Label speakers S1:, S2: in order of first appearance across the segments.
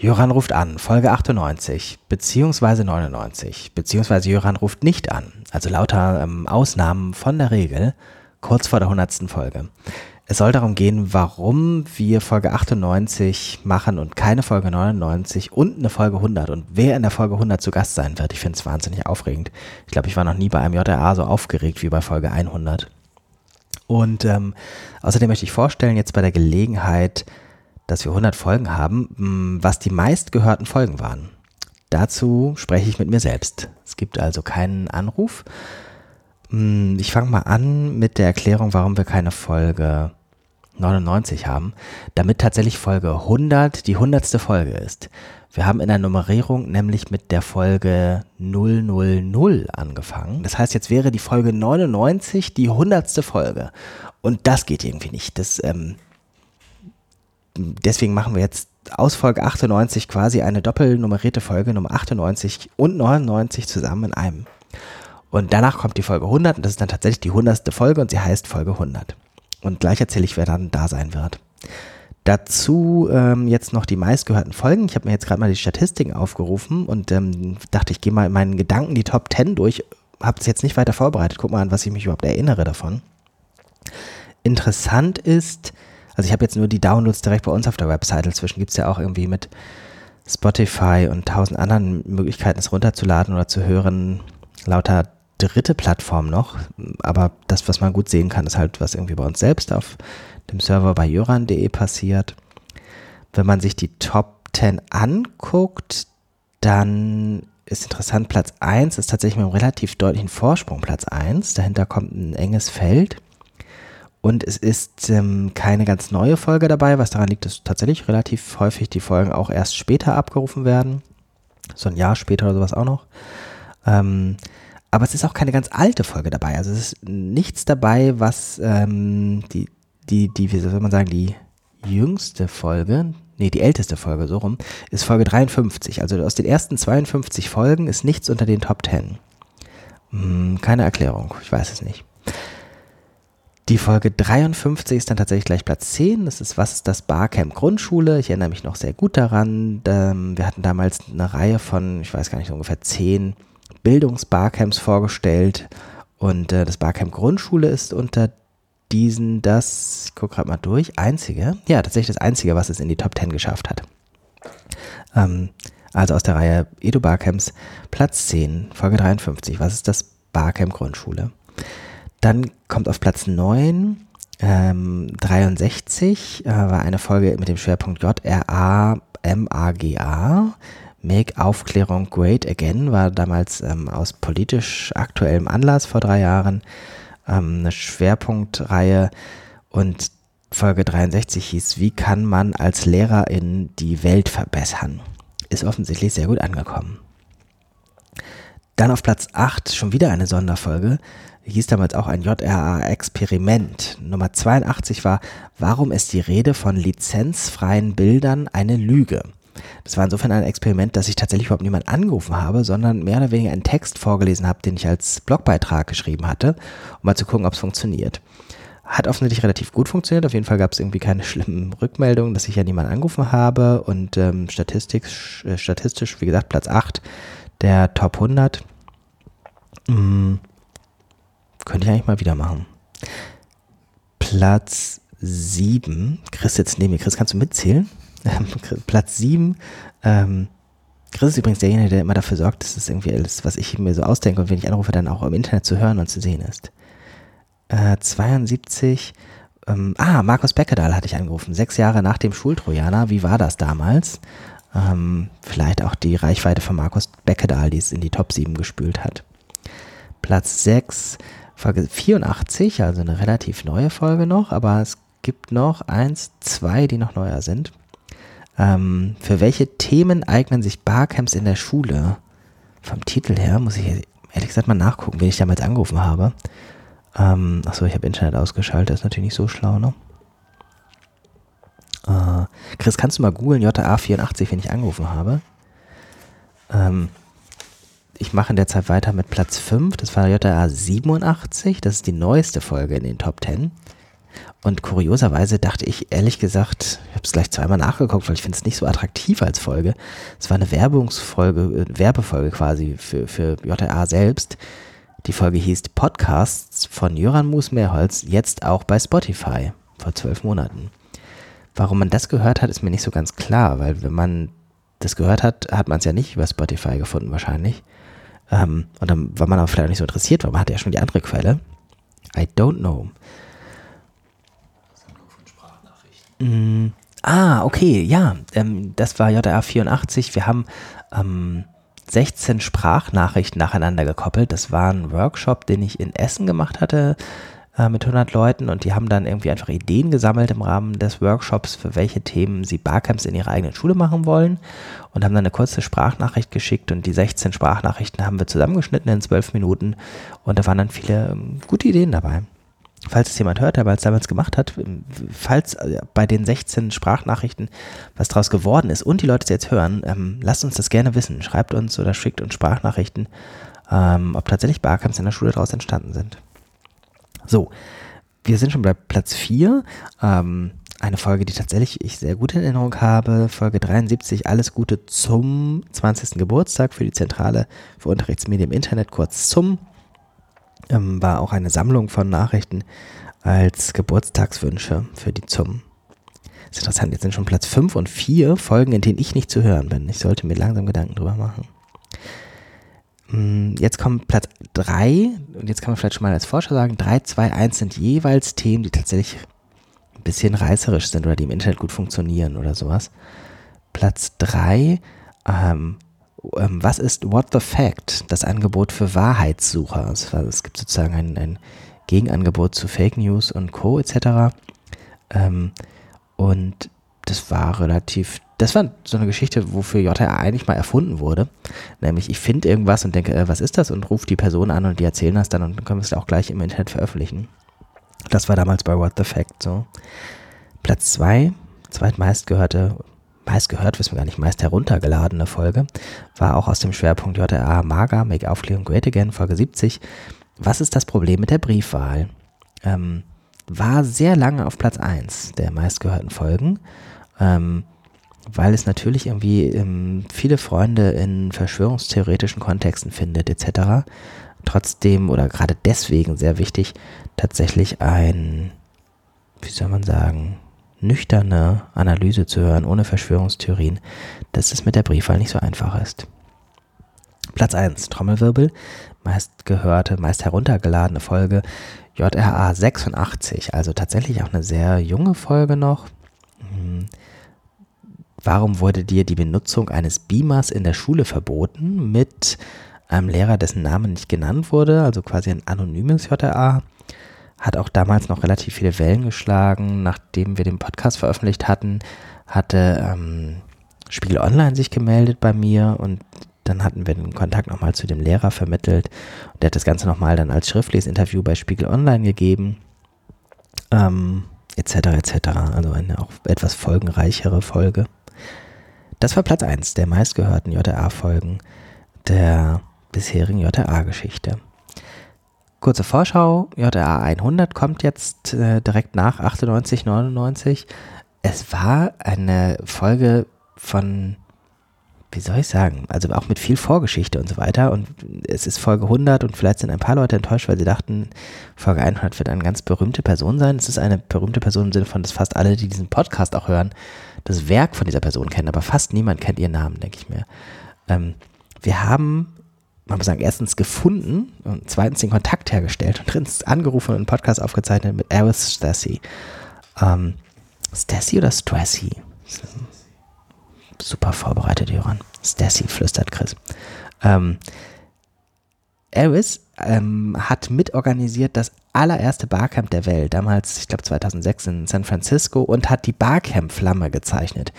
S1: Jöran ruft an, Folge 98, beziehungsweise 99, beziehungsweise Jöran ruft nicht an, also lauter ähm, Ausnahmen von der Regel, kurz vor der 100. Folge. Es soll darum gehen, warum wir Folge 98 machen und keine Folge 99 und eine Folge 100 und wer in der Folge 100 zu Gast sein wird. Ich finde es wahnsinnig aufregend. Ich glaube, ich war noch nie bei einem JRA so aufgeregt wie bei Folge 100. Und ähm, außerdem möchte ich vorstellen, jetzt bei der Gelegenheit, dass wir 100 Folgen haben, was die meistgehörten Folgen waren. Dazu spreche ich mit mir selbst. Es gibt also keinen Anruf. Ich fange mal an mit der Erklärung, warum wir keine Folge 99 haben, damit tatsächlich Folge 100 die 100. Folge ist. Wir haben in der Nummerierung nämlich mit der Folge 000 angefangen. Das heißt, jetzt wäre die Folge 99 die 100. Folge. Und das geht irgendwie nicht. Das ähm, deswegen machen wir jetzt aus Folge 98 quasi eine doppelnummerierte Folge Nummer 98 und 99 zusammen in einem. Und danach kommt die Folge 100 und das ist dann tatsächlich die 100. Folge und sie heißt Folge 100. Und gleich erzähle ich, wer dann da sein wird. Dazu ähm, jetzt noch die meistgehörten Folgen. Ich habe mir jetzt gerade mal die Statistiken aufgerufen und ähm, dachte, ich gehe mal in meinen Gedanken die Top 10 durch. Habe es jetzt nicht weiter vorbereitet. Guck mal an, was ich mich überhaupt erinnere davon. Interessant ist, also ich habe jetzt nur die Downloads direkt bei uns auf der Website. Inzwischen gibt es ja auch irgendwie mit Spotify und tausend anderen Möglichkeiten, es runterzuladen oder zu hören, lauter dritte Plattform noch. Aber das, was man gut sehen kann, ist halt, was irgendwie bei uns selbst auf dem Server bei jöran.de passiert. Wenn man sich die Top 10 anguckt, dann ist interessant, Platz 1 ist tatsächlich mit einem relativ deutlichen Vorsprung Platz 1. Dahinter kommt ein enges Feld. Und es ist ähm, keine ganz neue Folge dabei, was daran liegt, dass tatsächlich relativ häufig die Folgen auch erst später abgerufen werden. So ein Jahr später oder sowas auch noch. Ähm, aber es ist auch keine ganz alte Folge dabei. Also es ist nichts dabei, was ähm, die, die, die, wie soll man sagen, die jüngste Folge, nee, die älteste Folge, so rum, ist Folge 53. Also aus den ersten 52 Folgen ist nichts unter den Top 10. Hm, keine Erklärung, ich weiß es nicht. Die Folge 53 ist dann tatsächlich gleich Platz 10. Das ist Was ist das Barcamp Grundschule? Ich erinnere mich noch sehr gut daran. Wir hatten damals eine Reihe von, ich weiß gar nicht, ungefähr 10 Bildungsbarcamps vorgestellt. Und äh, das Barcamp Grundschule ist unter diesen das, ich gucke gerade mal durch, einzige, ja, tatsächlich das einzige, was es in die Top 10 geschafft hat. Ähm, also aus der Reihe Edu Barcamps, Platz 10, Folge 53. Was ist das Barcamp Grundschule? Dann kommt auf Platz 9 ähm, 63 äh, war eine Folge mit dem Schwerpunkt JRA MAGA. Make Aufklärung Great Again war damals ähm, aus politisch aktuellem Anlass vor drei Jahren ähm, eine Schwerpunktreihe und Folge 63 hieß Wie kann man als Lehrerin die Welt verbessern? Ist offensichtlich sehr gut angekommen. Dann auf Platz 8 schon wieder eine Sonderfolge hieß damals auch ein JRA-Experiment. Nummer 82 war, warum ist die Rede von lizenzfreien Bildern eine Lüge? Das war insofern ein Experiment, dass ich tatsächlich überhaupt niemanden angerufen habe, sondern mehr oder weniger einen Text vorgelesen habe, den ich als Blogbeitrag geschrieben hatte, um mal zu gucken, ob es funktioniert. Hat offensichtlich relativ gut funktioniert. Auf jeden Fall gab es irgendwie keine schlimmen Rückmeldungen, dass ich ja niemanden angerufen habe. Und ähm, statistisch, äh, statistisch, wie gesagt, Platz 8 der Top 100. Hm könnte ich eigentlich mal wieder machen. Platz 7. Chris jetzt neben mir. Chris, kannst du mitzählen? Platz 7. Ähm, Chris ist übrigens derjenige, der immer dafür sorgt, dass das irgendwie alles, was ich mir so ausdenke und wenn ich anrufe, dann auch im Internet zu hören und zu sehen ist. Äh, 72. Ähm, ah, Markus Beckedahl hatte ich angerufen. Sechs Jahre nach dem Schultrojaner. Wie war das damals? Ähm, vielleicht auch die Reichweite von Markus Beckedahl, die es in die Top 7 gespült hat. Platz 6. Folge 84, also eine relativ neue Folge noch, aber es gibt noch eins, zwei, die noch neuer sind. Ähm, für welche Themen eignen sich Barcamps in der Schule? Vom Titel her muss ich ehrlich gesagt mal nachgucken, wen ich damals angerufen habe. Ähm, achso, ich habe Internet ausgeschaltet, ist natürlich nicht so schlau, ne? Äh, Chris, kannst du mal googeln, JA84, wen ich angerufen habe? Ähm, ich mache in der Zeit weiter mit Platz 5. Das war JRA 87. Das ist die neueste Folge in den Top 10. Und kurioserweise dachte ich, ehrlich gesagt, ich habe es gleich zweimal nachgeguckt, weil ich finde es nicht so attraktiv als Folge. Es war eine Werbungsfolge, äh, Werbefolge quasi für, für JRA selbst. Die Folge hieß Podcasts von Jöran Moos-Mehrholz, jetzt auch bei Spotify, vor zwölf Monaten. Warum man das gehört hat, ist mir nicht so ganz klar, weil wenn man das gehört hat, hat man es ja nicht über Spotify gefunden wahrscheinlich. Ähm, und dann war man auch vielleicht nicht so interessiert, weil man hatte ja schon die andere Quelle. I don't know. Mm, ah, okay, ja, ähm, das war JR 84. Wir haben ähm, 16 Sprachnachrichten nacheinander gekoppelt. Das war ein Workshop, den ich in Essen gemacht hatte äh, mit 100 Leuten und die haben dann irgendwie einfach Ideen gesammelt im Rahmen des Workshops, für welche Themen sie Barcamps in ihrer eigenen Schule machen wollen und haben dann eine kurze Sprachnachricht geschickt und die 16 Sprachnachrichten haben wir zusammengeschnitten in 12 Minuten und da waren dann viele ähm, gute Ideen dabei falls es jemand hört, der es damals gemacht hat, falls äh, bei den 16 Sprachnachrichten was draus geworden ist und die Leute es jetzt hören, ähm, lasst uns das gerne wissen. Schreibt uns oder schickt uns Sprachnachrichten, ähm, ob tatsächlich Barcamps in der Schule daraus entstanden sind. So, wir sind schon bei Platz 4. Ähm, eine Folge, die tatsächlich ich sehr gut in Erinnerung habe. Folge 73, alles Gute zum 20. Geburtstag für die Zentrale für Unterrichtsmedien im Internet, kurz zum ähm, war auch eine Sammlung von Nachrichten als Geburtstagswünsche für die ZUM. Das ist interessant, jetzt sind schon Platz 5 und 4 Folgen, in denen ich nicht zu hören bin. Ich sollte mir langsam Gedanken drüber machen. Mm, jetzt kommt Platz 3 und jetzt kann man vielleicht schon mal als Forscher sagen, 3, 2, 1 sind jeweils Themen, die tatsächlich ein bisschen reißerisch sind oder die im Internet gut funktionieren oder sowas. Platz 3, ähm, ähm, was ist What the Fact, das Angebot für Wahrheitssucher? Es, gibt sozusagen ein, ein, Gegenangebot zu Fake News und Co. etc. Ähm, und das war relativ, das war so eine Geschichte, wofür JRA eigentlich mal erfunden wurde. Nämlich, ich finde irgendwas und denke, äh, was ist das? Und rufe die Person an und die erzählen das dann und dann können wir es auch gleich im Internet veröffentlichen. Das war damals bei What the Fact so. Platz zwei, zweitmeistgehörte meist gehört, wissen wir gar nicht, meist heruntergeladene Folge, war auch aus dem Schwerpunkt JRA Maga, Make Aufklärung Great Again, Folge 70. Was ist das Problem mit der Briefwahl? Ähm, war sehr lange auf Platz 1 der meistgehörten Folgen, ähm, weil es natürlich irgendwie ähm, viele Freunde in verschwörungstheoretischen Kontexten findet, etc. Trotzdem oder gerade deswegen sehr wichtig, tatsächlich ein, wie soll man sagen, nüchterne Analyse zu hören, ohne Verschwörungstheorien, dass es mit der Briefwahl nicht so einfach ist. Platz 1, Trommelwirbel, meist gehörte, meist heruntergeladene Folge, JRA 86, also tatsächlich auch eine sehr junge Folge noch. Hm. Warum wurde dir die Benutzung eines Beamers in der Schule verboten mit einem Lehrer, dessen Name nicht genannt wurde, also quasi ein anonymes JRA? hat auch damals noch relativ viele Wellen geschlagen. Nachdem wir den Podcast veröffentlicht hatten, hatte ähm, Spiegel Online sich gemeldet bei mir und dann hatten wir den Kontakt nochmal zu dem Lehrer vermittelt. Und der hat das Ganze nochmal dann als schriftliches Interview bei Spiegel Online gegeben. Ähm, etc. etc. Also eine auch etwas folgenreichere Folge. Das war Platz 1 der meistgehörten JRA-Folgen der bisherigen JRA-Geschichte. Kurze Vorschau, JRA 100 kommt jetzt äh, direkt nach 98, 99. Es war eine Folge von, wie soll ich sagen, also auch mit viel Vorgeschichte und so weiter. Und es ist Folge 100 und vielleicht sind ein paar Leute enttäuscht, weil sie dachten, Folge 100 wird eine ganz berühmte Person sein. Es ist eine berühmte Person im Sinne von, dass fast alle, die diesen Podcast auch hören, das Werk von dieser Person kennen, aber fast niemand kennt ihren Namen, denke ich mir. Ähm, wir haben man muss sagen, erstens gefunden und zweitens den Kontakt hergestellt und drittens angerufen und einen Podcast aufgezeichnet mit Eris Stassi. Ähm, Stassi oder Strassy? Super vorbereitet, Joran. Stassi, flüstert Chris. Ähm, Eris ähm, hat mitorganisiert das allererste Barcamp der Welt, damals, ich glaube 2006 in San Francisco und hat die Barcamp-Flamme gezeichnet,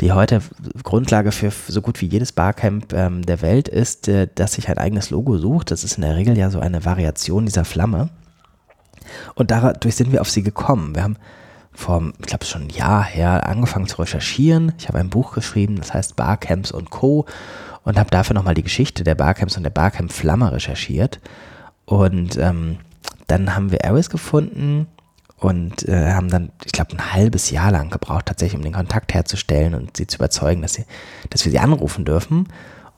S1: die heute Grundlage für so gut wie jedes Barcamp ähm, der Welt ist, äh, dass sich ein eigenes Logo sucht. Das ist in der Regel ja so eine Variation dieser Flamme. Und dadurch sind wir auf sie gekommen. Wir haben vor, ich glaube schon ein Jahr her, angefangen zu recherchieren. Ich habe ein Buch geschrieben, das heißt Barcamps und Co. und habe dafür nochmal die Geschichte der Barcamps und der Barcamp-Flamme recherchiert. Und ähm, dann haben wir Aris gefunden und äh, haben dann, ich glaube, ein halbes Jahr lang gebraucht, tatsächlich, um den Kontakt herzustellen und sie zu überzeugen, dass, sie, dass wir sie anrufen dürfen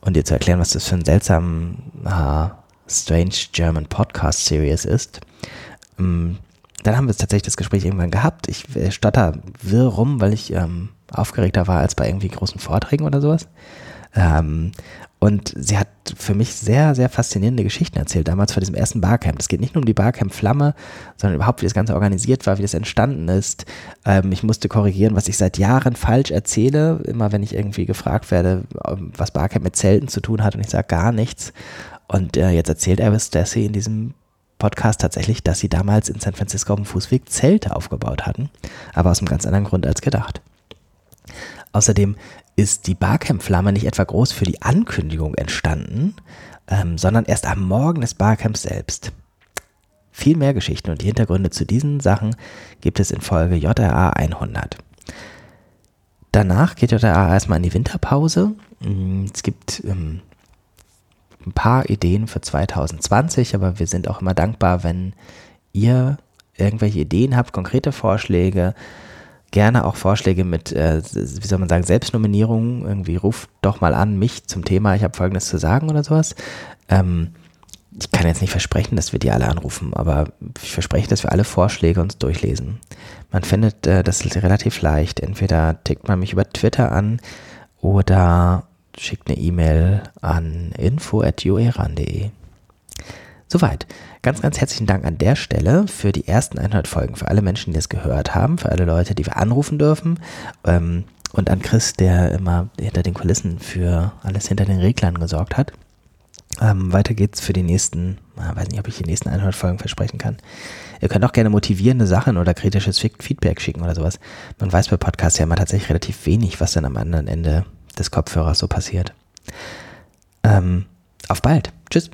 S1: und ihr zu erklären, was das für ein seltsamer, äh, strange German Podcast Series ist. Ähm, dann haben wir tatsächlich das Gespräch irgendwann gehabt. Ich äh, stotter wirr rum, weil ich ähm, aufgeregter war als bei irgendwie großen Vorträgen oder sowas. Ähm, und sie hat für mich sehr, sehr faszinierende Geschichten erzählt, damals vor diesem ersten Barcamp. Es geht nicht nur um die Barcamp-Flamme, sondern überhaupt, wie das Ganze organisiert war, wie das entstanden ist. Ähm, ich musste korrigieren, was ich seit Jahren falsch erzähle, immer wenn ich irgendwie gefragt werde, was Barcamp mit Zelten zu tun hat und ich sage gar nichts. Und äh, jetzt erzählt Elvis Stassy in diesem Podcast tatsächlich, dass sie damals in San Francisco auf dem Fußweg Zelte aufgebaut hatten, aber aus einem ganz anderen Grund als gedacht. Außerdem ist die Barcamp-Flamme nicht etwa groß für die Ankündigung entstanden, ähm, sondern erst am Morgen des Barcamps selbst. Viel mehr Geschichten und die Hintergründe zu diesen Sachen gibt es in Folge JRA 100. Danach geht JRA erstmal in die Winterpause. Mm, es gibt ähm, ein paar Ideen für 2020, aber wir sind auch immer dankbar, wenn ihr irgendwelche Ideen habt, konkrete Vorschläge, gerne auch Vorschläge mit, äh, wie soll man sagen, Selbstnominierung. Irgendwie ruft doch mal an mich zum Thema, ich habe Folgendes zu sagen oder sowas. Ähm, ich kann jetzt nicht versprechen, dass wir die alle anrufen, aber ich verspreche, dass wir alle Vorschläge uns durchlesen. Man findet äh, das relativ leicht. Entweder tickt man mich über Twitter an oder schickt eine E-Mail an info.joeran.de. Soweit. Ganz, ganz herzlichen Dank an der Stelle für die ersten 100 Folgen, für alle Menschen, die es gehört haben, für alle Leute, die wir anrufen dürfen. Ähm, und an Chris, der immer hinter den Kulissen für alles hinter den Reglern gesorgt hat. Ähm, weiter geht's für die nächsten, ich weiß nicht, ob ich die nächsten 100 Folgen versprechen kann. Ihr könnt auch gerne motivierende Sachen oder kritisches Feedback schicken oder sowas. Man weiß bei Podcasts ja immer tatsächlich relativ wenig, was dann am anderen Ende des Kopfhörers so passiert. Ähm, auf bald. Tschüss.